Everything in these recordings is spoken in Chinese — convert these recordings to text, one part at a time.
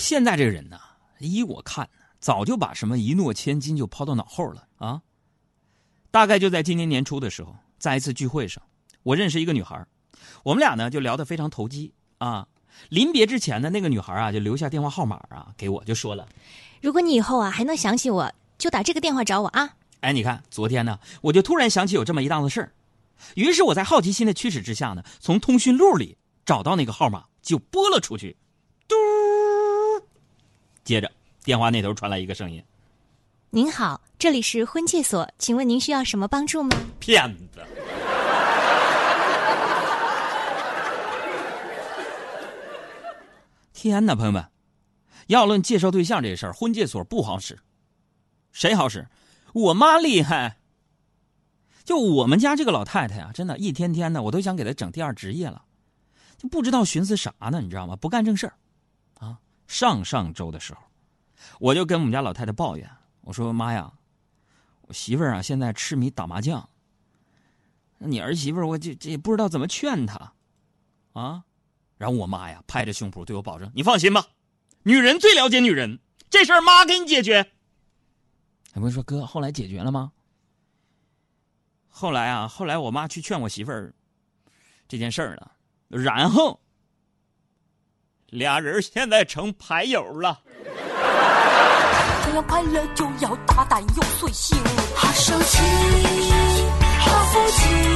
现在这个人呢，依我看，早就把什么一诺千金就抛到脑后了啊。大概就在今年年初的时候，在一次聚会上，我认识一个女孩，我们俩呢就聊得非常投机啊。临别之前呢，那个女孩啊就留下电话号码啊给我，就说了：“如果你以后啊还能想起我，就打这个电话找我啊。”哎，你看，昨天呢，我就突然想起有这么一档子事儿，于是我在好奇心的驱使之下呢，从通讯录里找到那个号码，就拨了出去。嘟，接着电话那头传来一个声音：“您好，这里是婚介所，请问您需要什么帮助吗？”骗子！天哪，朋友们，要论介绍对象这事儿，婚介所不好使，谁好使？我妈厉害。就我们家这个老太太啊，真的，一天天的，我都想给她整第二职业了，就不知道寻思啥呢，你知道吗？不干正事儿，啊！上上周的时候，我就跟我们家老太太抱怨，我说：“妈呀，我媳妇儿啊，现在痴迷打麻将。那你儿媳妇儿，我这这也不知道怎么劝她，啊！”然后我妈呀，拍着胸脯对我保证：“你放心吧，女人最了解女人，这事儿妈给你解决。”还不说哥，后来解决了吗？后来啊，后来我妈去劝我媳妇儿这件事儿了，然后俩人现在成牌友了。这样快乐就要大胆又随性，好手气，好福气，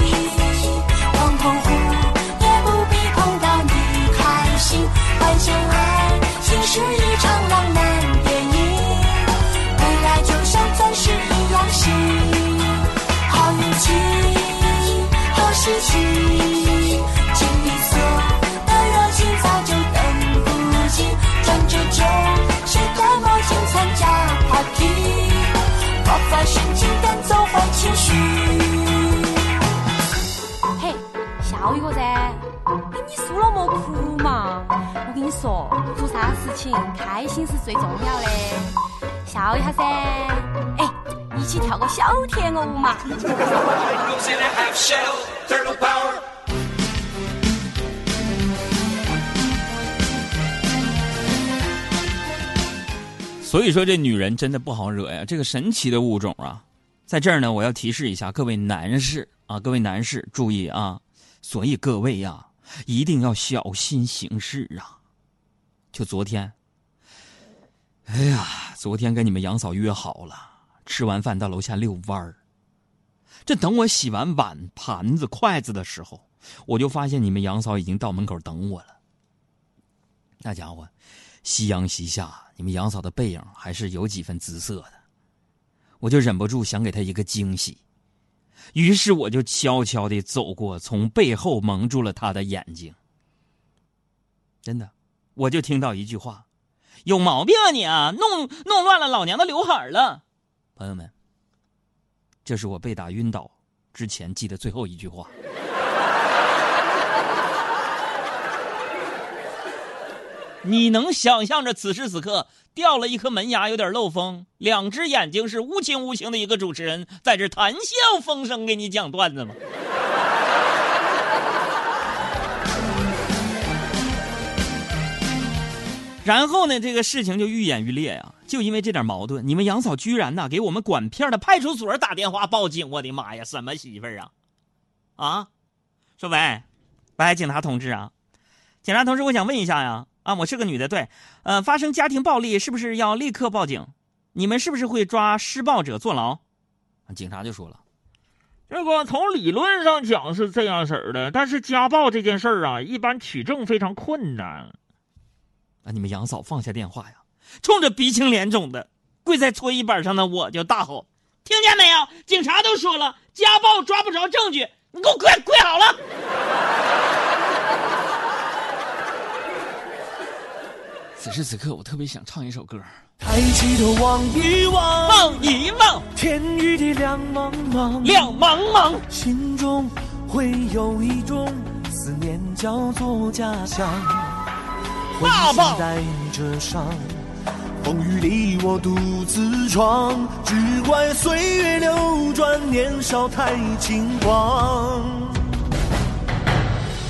情开心是最重要的，笑一下噻！哎，一起跳个小天鹅舞嘛.所以说，这女人真的不好惹呀！这个神奇的物种啊，在这儿呢，我要提示一下各位男士啊，各位男士注意啊！所以各位呀，一定要小心行事啊！就昨天，哎呀，昨天跟你们杨嫂约好了，吃完饭到楼下遛弯儿。这等我洗完碗、盘子、筷子的时候，我就发现你们杨嫂已经到门口等我了。那家伙，夕阳西下，你们杨嫂的背影还是有几分姿色的，我就忍不住想给她一个惊喜，于是我就悄悄地走过，从背后蒙住了她的眼睛。真的，我就听到一句话：“有毛病啊你啊，弄弄乱了老娘的刘海了。”朋友们，这是我被打晕倒之前记的最后一句话。你能想象着此时此刻掉了一颗门牙，有点漏风，两只眼睛是无情无情的一个主持人在这谈笑风生给你讲段子吗？然后呢，这个事情就愈演愈烈呀、就因为这点矛盾，你们杨嫂居然呐给我们管片的派出所打电话报警！我的妈呀，什么媳妇儿啊？啊，说喂，喂，警察同志啊，警察同志，我想问一下呀，啊，我是个女的，对，呃，发生家庭暴力是不是要立刻报警？你们是不是会抓施暴者坐牢？警察就说了，这个从理论上讲是这样式儿的，但是家暴这件事儿啊，一般取证非常困难。啊，你们杨嫂放下电话呀，冲着鼻青脸肿的跪在搓衣板上的我就大吼：“听见没有？警察都说了，家暴抓不着证据，你给我跪跪好了！”此时此刻，我特别想唱一首歌，抬起头望一望，望一望，天与地两茫茫，两茫茫。心中会有一种思念，叫做家乡。爸爸浑身带着伤，风雨里我独自闯，只怪岁月流转，年少太轻狂。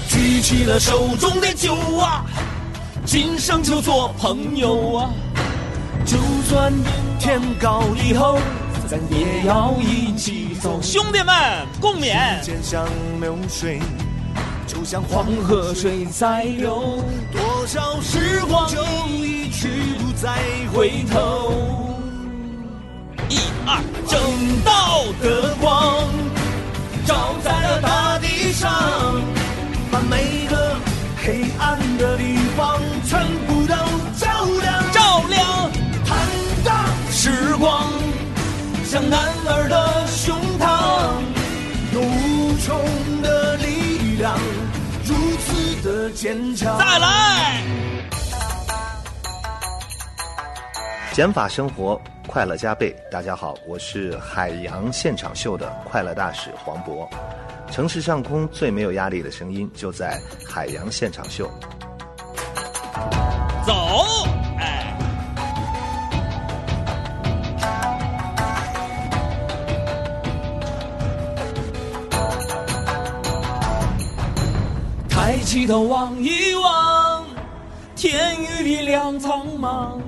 举起了手中的酒啊，今生就做朋友啊！就算天高地厚，咱也要一起走。兄弟们，共勉。时间像流水，就像黄河水在流，多少时光就一去不再回头。一二，正道的再来。减法生活，快乐加倍。大家好，我是海洋现场秀的快乐大使黄渤。城市上空最没有压力的声音，就在海洋现场秀。走，抬起头望一望，天与地两苍茫，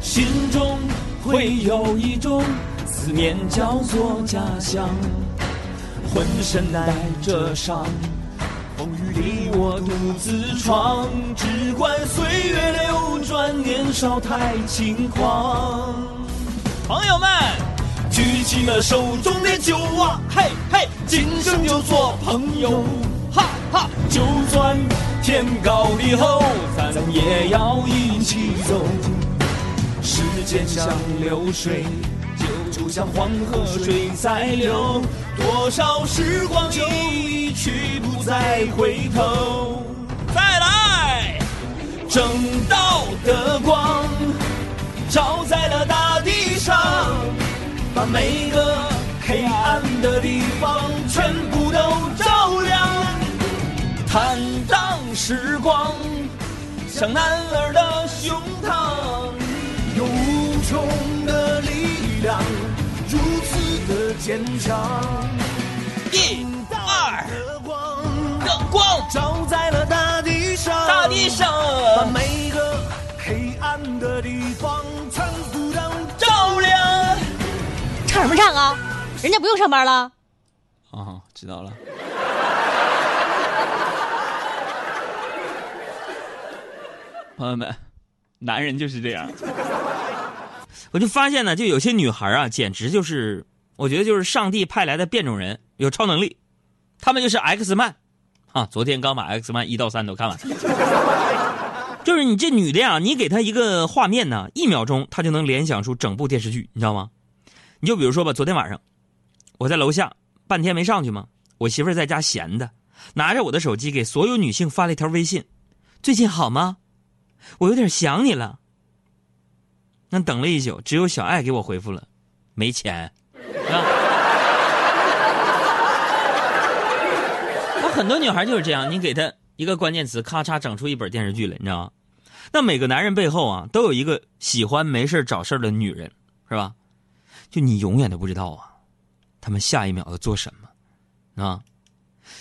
心中会有一种思念，叫做家乡。浑身带着伤，风雨里我独自闯，只怪岁月流转，年少太轻狂。朋友们，举起了手中的酒啊，嘿嘿，今生就做朋友，哈，就算天高地厚，咱也要一起走。时间像流水，就像黄河水在流，多少时光就一去不再回头。再来，正道的光照在了大地上，把每个黑暗的地方全部。坦荡时光，像男儿的胸膛，有无穷的力量，如此的坚强。一二，的光照在了大地上，大地上把每个黑暗的地方全部都照亮。唱什么唱啊？人家不用上班了。啊，知道了。朋友们，男人就是这样。我就发现呢，就有些女孩啊，简直就是，我觉得就是上帝派来的变种人，有超能力。他们就是 X 曼，啊，昨天刚把 X 曼一到三都看完。就是你这女的呀，你给她一个画面呢，一秒钟她就能联想出整部电视剧，你知道吗？你就比如说吧，昨天晚上我在楼下半天没上去嘛，我媳妇在家闲的，拿着我的手机给所有女性发了一条微信：“最近好吗？我有点想你了。”那等了一宿，只有小爱给我回复了：“没钱。”啊，那很多女孩就是这样，你给她一个关键词，咔嚓整出一本电视剧来，你知道吗？那每个男人背后啊，都有一个喜欢没事找事的女人，是吧？就你永远都不知道啊，他们下一秒要做什么，啊，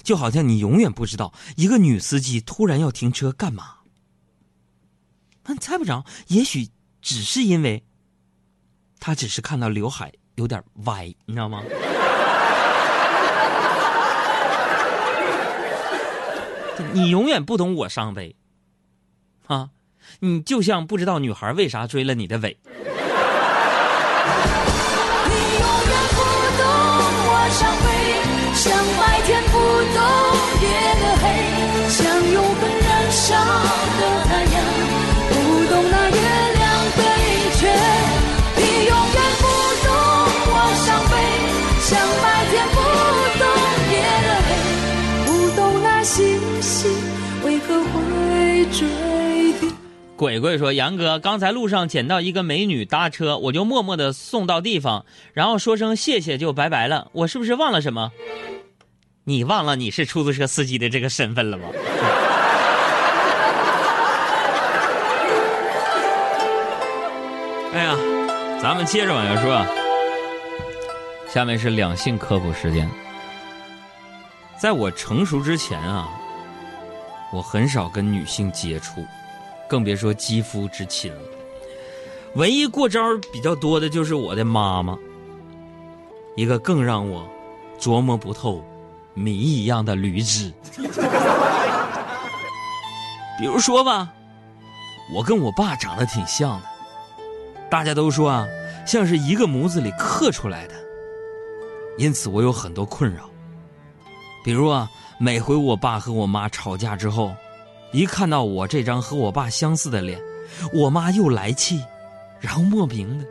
就好像你永远不知道一个女司机突然要停车干嘛。猜不着，也许只是因为，他只是看到刘海有点歪，你知道吗？你永远不懂我伤悲，啊，你就像不知道女孩为啥追了你的尾。鬼鬼说：“杨哥，刚才路上捡到一个美女搭车，我就默默的送到地方，然后说声谢谢就拜拜了。我是不是忘了什么？你忘了你是出租车司机的这个身份了吗？” 哎呀，咱们接着往下说啊。下面是两性科普时间。在我成熟之前啊，我很少跟女性接触。更别说肌肤之亲了。唯一过招比较多的就是我的妈妈，一个更让我琢磨不透、谜一样的驴子。比如说吧，我跟我爸长得挺像的，大家都说啊，像是一个模子里刻出来的。因此我有很多困扰，比如啊，每回我爸和我妈吵架之后，一看到我这张和我爸相似的脸，我妈又来气，然后莫名的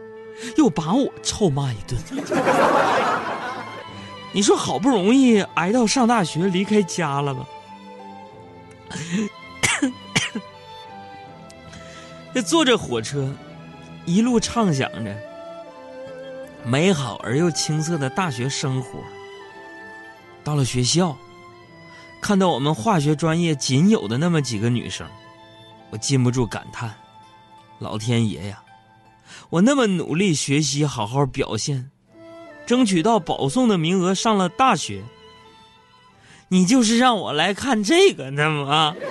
又把我臭骂一顿。你说好不容易挨到上大学离开家了吧？这坐着火车，一路畅想着美好而又青涩的大学生活。到了学校，看到我们化学专业仅有的那么几个女生，我禁不住感叹：老天爷呀！我那么努力学习，好好表现，争取到保送的名额上了大学，你就是让我来看这个的吗？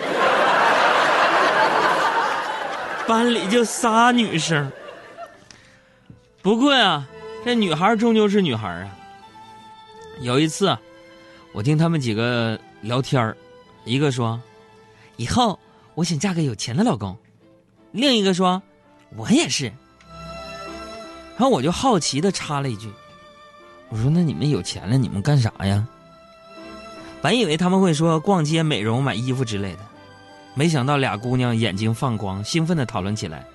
班里就仨女生。不过呀，这女孩终究是女孩啊。有一次，我听他们几个聊天儿一个说：“以后我想嫁个有钱的老公。”另一个说：“我也是。”然后我就好奇的插了一句：“我说那你们有钱了，你们干啥呀？”本以为他们会说逛街、美容、买衣服之类的，没想到俩姑娘眼睛放光，兴奋的讨论起来。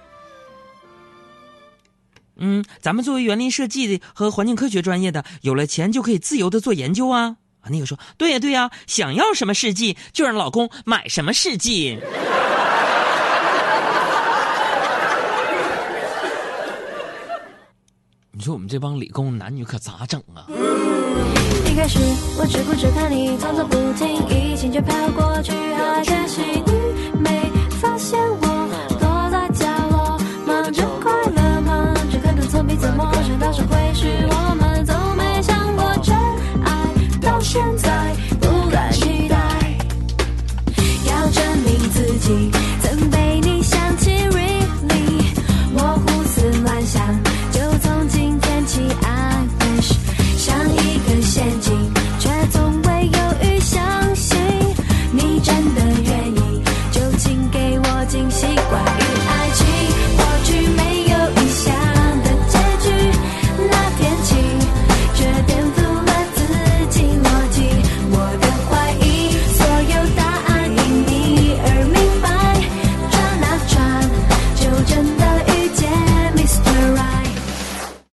嗯，咱们作为园林设计的和环境科学专业的，有了钱就可以自由的做研究啊！啊，那个说，对呀对呀，想要什么试剂就让老公买什么试剂。你说我们这帮理工男女可咋整啊？一开始我只顾着看你装作不停，一心就飘过去，好开心，没发现我